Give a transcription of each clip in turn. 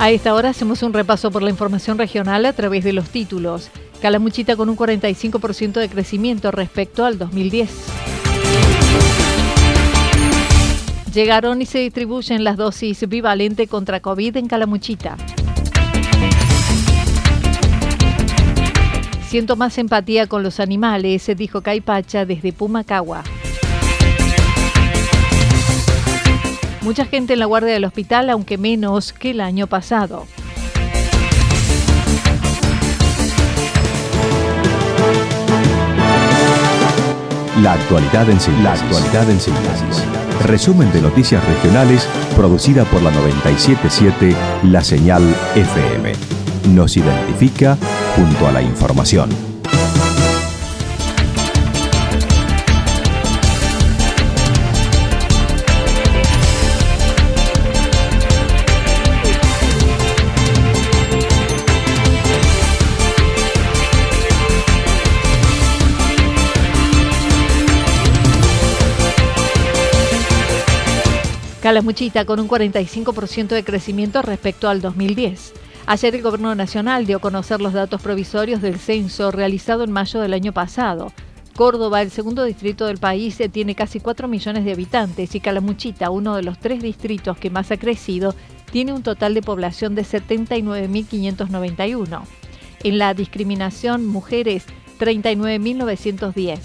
A esta hora hacemos un repaso por la información regional a través de los títulos. Calamuchita con un 45% de crecimiento respecto al 2010. Llegaron y se distribuyen las dosis bivalente contra COVID en Calamuchita. Siento más empatía con los animales, dijo Caipacha desde Pumacagua. Mucha gente en la guardia del hospital, aunque menos que el año pasado. La actualidad en síntesis. Resumen de noticias regionales producida por la 977 La Señal FM. Nos identifica junto a la información. Calamuchita con un 45% de crecimiento respecto al 2010. Ayer el Gobierno Nacional dio a conocer los datos provisorios del censo realizado en mayo del año pasado. Córdoba, el segundo distrito del país, tiene casi 4 millones de habitantes y Calamuchita, uno de los tres distritos que más ha crecido, tiene un total de población de 79.591. En la discriminación, mujeres 39.910,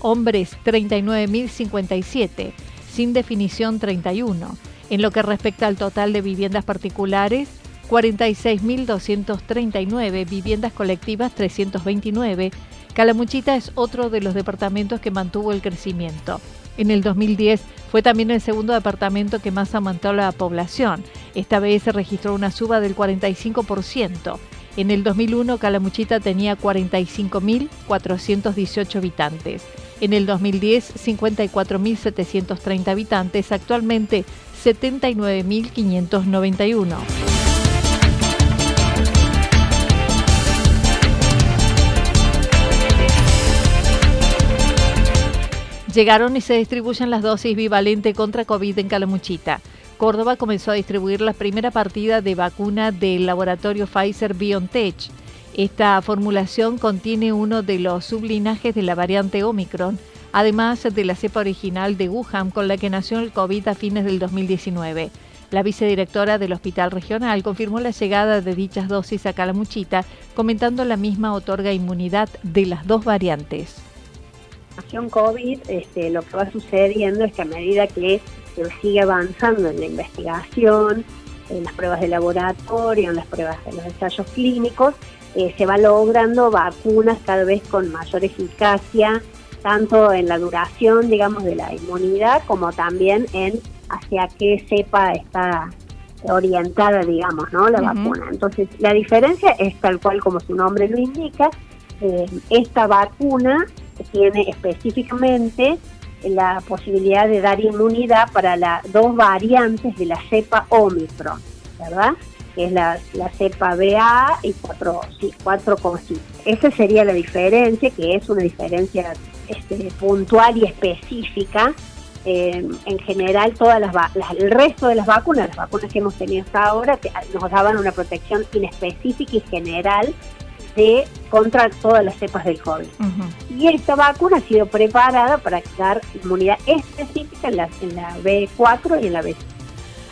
hombres 39.057 sin definición 31. En lo que respecta al total de viviendas particulares, 46.239, viviendas colectivas 329. Calamuchita es otro de los departamentos que mantuvo el crecimiento. En el 2010 fue también el segundo departamento que más aumentó la población. Esta vez se registró una suba del 45%. En el 2001 Calamuchita tenía 45.418 habitantes. En el 2010, 54.730 habitantes, actualmente 79.591. Llegaron y se distribuyen las dosis bivalente contra COVID en Calamuchita. Córdoba comenzó a distribuir la primera partida de vacuna del laboratorio Pfizer BioNTech. Esta formulación contiene uno de los sublinajes de la variante Omicron, además de la cepa original de Wuhan con la que nació el COVID a fines del 2019. La vicedirectora del Hospital Regional confirmó la llegada de dichas dosis a Calamuchita, comentando la misma otorga inmunidad de las dos variantes. COVID, este, lo que va sucediendo es que a medida que se sigue avanzando en la investigación, en las pruebas de laboratorio, en las pruebas de los ensayos clínicos, eh, se va logrando vacunas cada vez con mayor eficacia, tanto en la duración, digamos, de la inmunidad, como también en hacia qué cepa está orientada, digamos, ¿no? La vacuna. Entonces, la diferencia es tal cual como su nombre lo indica. Eh, esta vacuna tiene específicamente la posibilidad de dar inmunidad para las dos variantes de la cepa Omicron, ¿verdad? Que es la, cepa BA y 4, sí, 4 Esa sería la diferencia, que es una diferencia este, puntual y específica eh, en general todas las, el resto de las vacunas, las vacunas que hemos tenido hasta ahora, nos daban una protección inespecífica y general de contra todas las cepas del COVID. Y esta vacuna ha sido preparada para dar inmunidad específica en la, en la B4 y en la B5.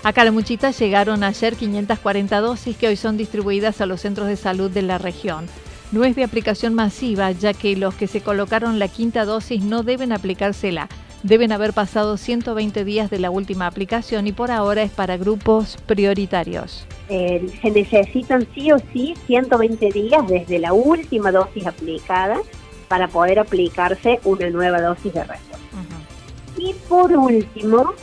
A Calamuchita llegaron ayer 540 dosis que hoy son distribuidas a los centros de salud de la región. No es de aplicación masiva, ya que los que se colocaron la quinta dosis no deben aplicársela. Deben haber pasado 120 días de la última aplicación y por ahora es para grupos prioritarios. Eh, se necesitan sí o sí 120 días desde la última dosis aplicada para poder aplicarse una nueva dosis de refuerzo. Y por último,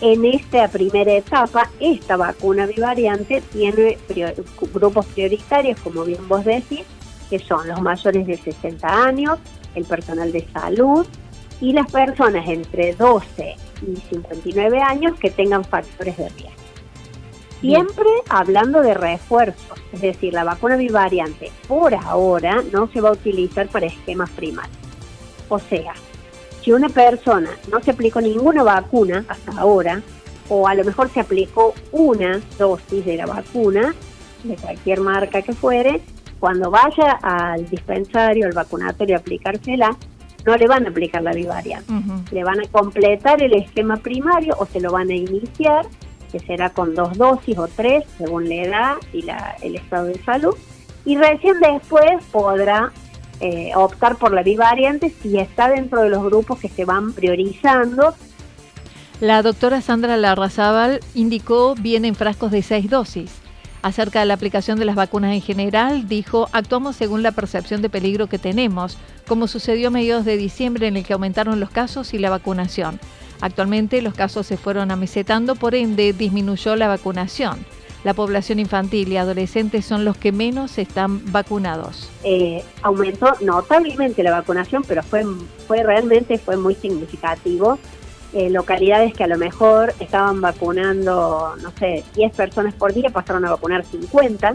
en esta primera etapa, esta vacuna bivariante tiene grupos prioritarios, como bien vos decís, que son los mayores de 60 años, el personal de salud, y las personas entre 12 y 59 años que tengan factores de riesgo. Siempre hablando de refuerzos, es decir, la vacuna bivariante por ahora no se va a utilizar para esquemas primarios. O sea, si una persona no se aplicó ninguna vacuna hasta ahora, o a lo mejor se aplicó una dosis de la vacuna, de cualquier marca que fuere, cuando vaya al dispensario, al vacunatorio a aplicársela, no le van a aplicar la vivaria. Le van a completar el esquema primario o se lo van a iniciar, que será con dos dosis o tres, según la edad y la, el estado de salud. Y recién después podrá eh, optar por la bivariante si está dentro de los grupos que se van priorizando. La doctora Sandra Larrazábal indicó vienen frascos de seis dosis. Acerca de la aplicación de las vacunas en general, dijo, actuamos según la percepción de peligro que tenemos, como sucedió a mediados de diciembre en el que aumentaron los casos y la vacunación. Actualmente los casos se fueron amesetando, por ende disminuyó la vacunación. La población infantil y adolescentes son los que menos están vacunados. Eh, aumentó notablemente la vacunación, pero fue, fue realmente fue muy significativo eh, localidades que a lo mejor estaban vacunando, no sé, 10 personas por día, pasaron a vacunar 50.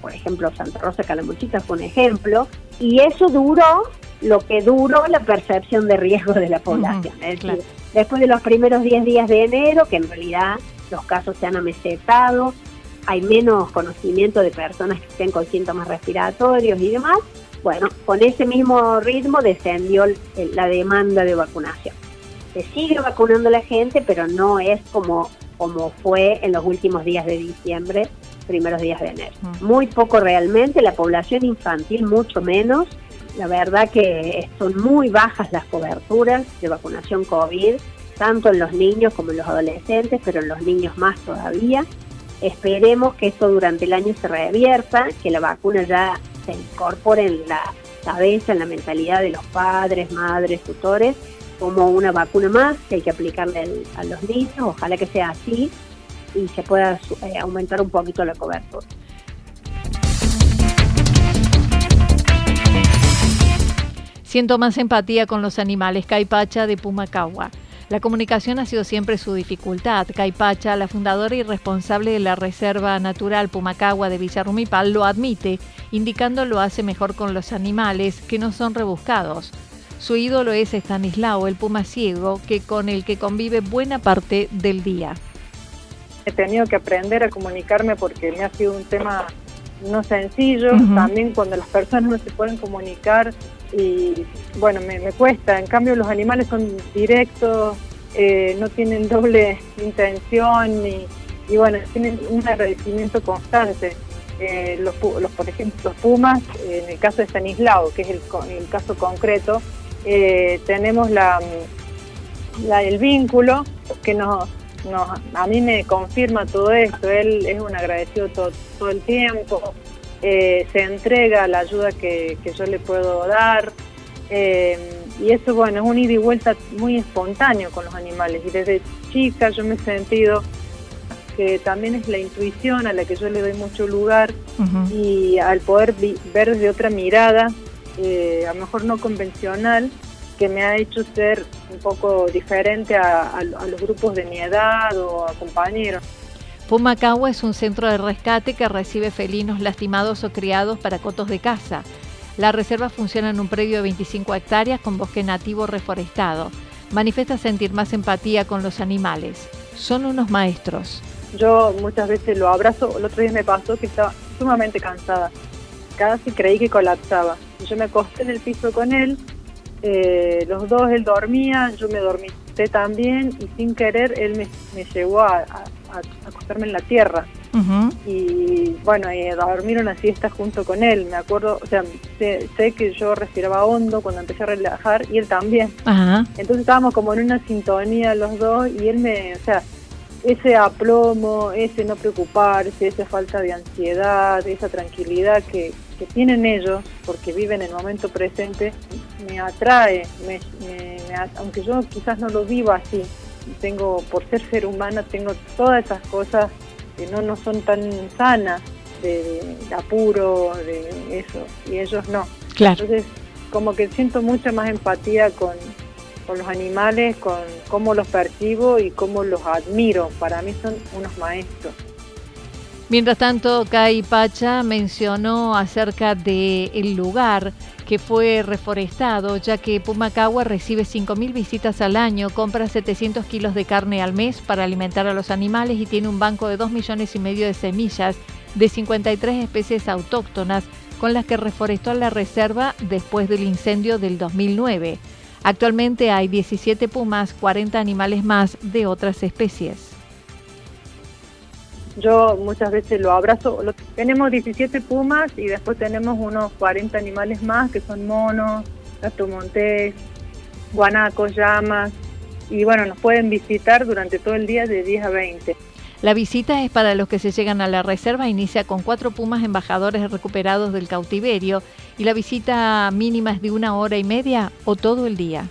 Por ejemplo, Santa Rosa Calamuchita fue un ejemplo. Y eso duró lo que duró la percepción de riesgo de la población. es decir, después de los primeros 10 días de enero, que en realidad los casos se han amesetado, hay menos conocimiento de personas que estén con síntomas respiratorios y demás, bueno, con ese mismo ritmo descendió la demanda de vacunación se sigue vacunando la gente, pero no es como, como fue en los últimos días de diciembre, primeros días de enero. Muy poco realmente, la población infantil mucho menos. La verdad que son muy bajas las coberturas de vacunación COVID, tanto en los niños como en los adolescentes, pero en los niños más todavía. Esperemos que esto durante el año se revierta, que la vacuna ya se incorpore en la cabeza, en la mentalidad de los padres, madres, tutores como una vacuna más que hay que aplicarle a los niños, ojalá que sea así y se pueda eh, aumentar un poquito la cobertura. Siento más empatía con los animales. Caipacha de Pumacagua. La comunicación ha sido siempre su dificultad. Caipacha, la fundadora y responsable de la Reserva Natural Pumacagua de Villarrumipal, lo admite, indicando lo hace mejor con los animales, que no son rebuscados. Su ídolo es Estanislao, el puma ciego, que con el que convive buena parte del día. He tenido que aprender a comunicarme porque me ha sido un tema no sencillo, también cuando las personas no se pueden comunicar y bueno, me, cuesta, en cambio los animales son directos, eh, no tienen doble intención y, bueno, tienen un agradecimiento constante. Eh, los, por ejemplo, los pumas, en el caso de Stanislao, que es el, el caso concreto, eh, tenemos la, el vínculo que nos, a mí me confirma todo esto. Él es un agradecido todo, todo el tiempo, eh, se entrega la ayuda que, yo le puedo dar. Eh, y eso, bueno, es un ida y vuelta muy espontáneo con los animales. Y desde chica yo me he sentido que también es la intuición a la que yo le doy mucho lugar y al poder ver desde otra mirada eh, a lo mejor no convencional, que me ha hecho ser un poco diferente a, los grupos de mi edad o a compañeros. Pumacagua es un centro de rescate que recibe felinos lastimados o criados para cotos de caza. La reserva funciona en un predio de 25 hectáreas con bosque nativo reforestado. manifiesta sentir más empatía con los animales. Son unos maestros. Yo muchas veces lo abrazo, el otro día me pasó que estaba sumamente cansada, casi creí que colapsaba. Yo me acosté en el piso con él, eh, los dos él dormía, yo me dormité también y sin querer él me, llevó a, acostarme en la tierra. Y bueno, y a dormir una siesta junto con él. Me acuerdo, o sea, sé, que yo respiraba hondo cuando empecé a relajar y él también. Entonces estábamos como en una sintonía los dos y él me, o sea, ese aplomo, ese no preocuparse, esa falta de ansiedad, esa tranquilidad que, tienen ellos, porque viven el momento presente, me atrae, aunque yo quizás no lo viva así, tengo, por ser ser humana, tengo todas esas cosas que no, no son tan sanas, de, apuro, de eso, y ellos no. Entonces, como que siento mucha más empatía con, con los animales, con cómo los percibo y cómo los admiro. Para mí son unos maestros. Mientras tanto, Kai Pacha mencionó acerca del el lugar que fue reforestado, ya que Pumacagua recibe 5.000 visitas al año, compra 700 kilos de carne al mes para alimentar a los animales y tiene un banco de 2 millones y medio de semillas de 53 especies autóctonas con las que reforestó la reserva después del incendio del 2009. Actualmente hay 17 pumas, 40 animales más de otras especies. Yo muchas veces lo abrazo. tenemos 17 pumas y después tenemos unos 40 animales más que son monos, gato montés, guanacos, llamas. Y bueno, nos pueden visitar durante todo el día de 10 a 20. La visita es para los que se llegan a la reserva, inicia con cuatro pumas embajadores recuperados del cautiverio y la visita mínima es de una hora y media o todo el día.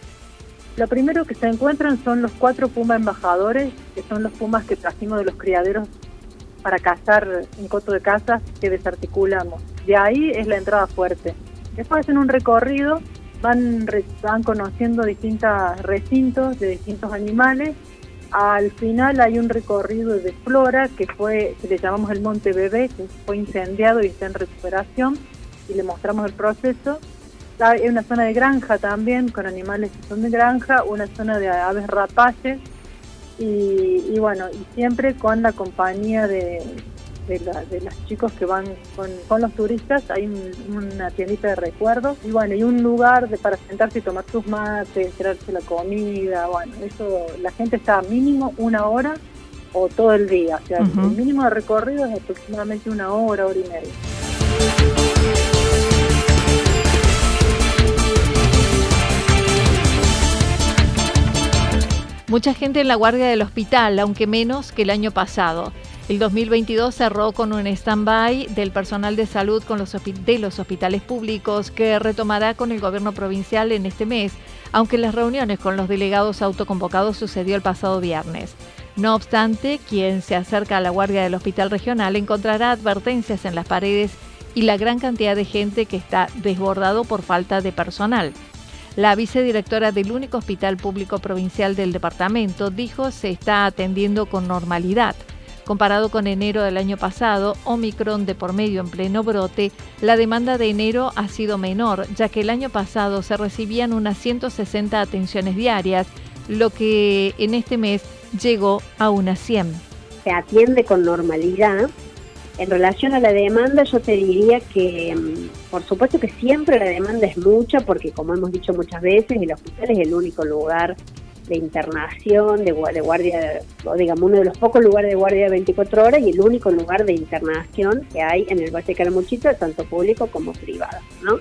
Lo primero que se encuentran son los cuatro pumas embajadores, que son los pumas que trajimos de los criaderos para cazar en coto de casas que desarticulamos. De ahí es la entrada fuerte. Después hacen un recorrido, van, van conociendo distintos recintos de distintos animales al final hay un recorrido de flora que fue, que le llamamos el Monte Bebé, que fue incendiado y está en recuperación, y le mostramos el proceso. Hay una zona de granja también, con animales que son de granja, una zona de aves rapaces, y, y bueno, y siempre con la compañía de, de, la, de los chicos que van con, los turistas, hay una tiendita de recuerdos y bueno, y un lugar de, para sentarse y tomar tus mates, tirarse la comida, bueno, eso, la gente está mínimo una hora o todo el día, o sea, el mínimo de recorrido es aproximadamente una hora, hora y media. Mucha gente en la guardia del hospital, aunque menos que el año pasado. El 2022 cerró con un stand-by del personal de salud con los de los hospitales públicos que retomará con el gobierno provincial en este mes, aunque las reuniones con los delegados autoconvocados sucedió el pasado viernes. No obstante, quien se acerca a la guardia del hospital regional encontrará advertencias en las paredes y la gran cantidad de gente que está desbordado por falta de personal. La vicedirectora del único hospital público provincial del departamento dijo se está atendiendo con normalidad. Comparado con enero del año pasado, Omicron de por medio en pleno brote, la demanda de enero ha sido menor, ya que el año pasado se recibían unas 160 atenciones diarias, lo que en este mes llegó a unas 100. Se atiende con normalidad. En relación a la demanda, yo te diría que, mm, por supuesto que siempre la demanda es mucha, porque como hemos dicho muchas veces, el hospital es el único lugar de internación, de, guardia, o digamos uno de los pocos lugares de guardia de 24 horas y el único lugar de internación que hay en el Valle de Calamuchita, tanto público como privado, ¿no?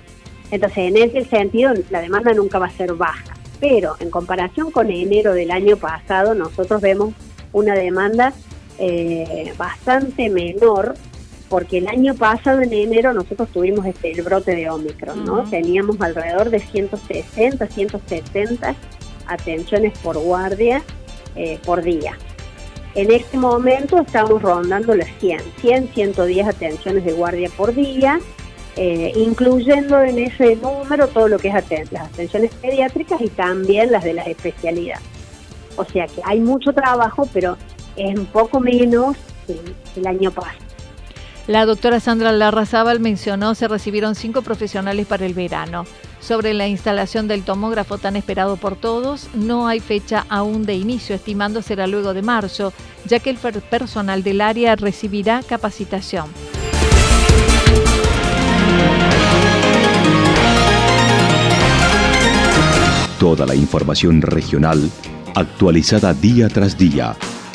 Entonces, en ese sentido, la demanda nunca va a ser baja, pero en comparación con enero del año pasado, nosotros vemos una demanda eh, bastante menor porque el año pasado en enero nosotros tuvimos este, el brote de Omicron, ¿no? Teníamos alrededor de 160, 170 atenciones por guardia eh, por día. En este momento estamos rondando las 100, 100, 110 atenciones de guardia por día, eh, incluyendo en ese número todo lo que es las atenciones pediátricas y también las de las especialidades. O sea que hay mucho trabajo, pero es un poco menos que el año pasado. La doctora Sandra Larrazábal mencionó se recibieron cinco profesionales para el verano. Sobre la instalación del tomógrafo tan esperado por todos, no hay fecha aún de inicio, estimando será luego de marzo, ya que el personal del área recibirá capacitación. Toda la información regional actualizada día tras día.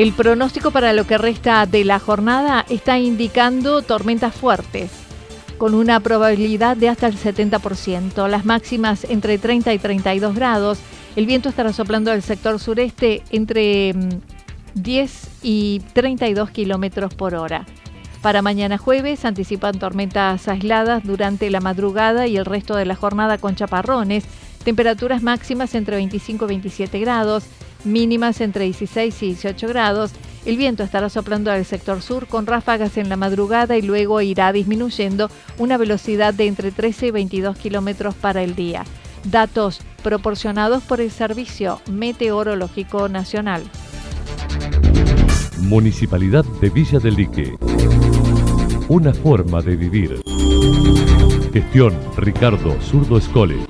El pronóstico para lo que resta de la jornada está indicando tormentas fuertes, con una probabilidad de hasta el 70%, las máximas entre 30 y 32 grados. El viento estará soplando del sector sureste entre 10 mm, y 32 kilómetros por hora. Para mañana jueves anticipan tormentas aisladas durante la madrugada y el resto de la jornada con chaparrones, temperaturas máximas entre 25 y 27 grados mínimas entre 16 y 18 grados. El viento estará soplando al sector sur con ráfagas en la madrugada y luego irá disminuyendo una velocidad de entre 13 y 22 kilómetros para el día. Datos proporcionados por el Servicio Meteorológico Nacional. Municipalidad de Villa del Lique. Una forma de vivir. Gestión Ricardo Zurdo Escole.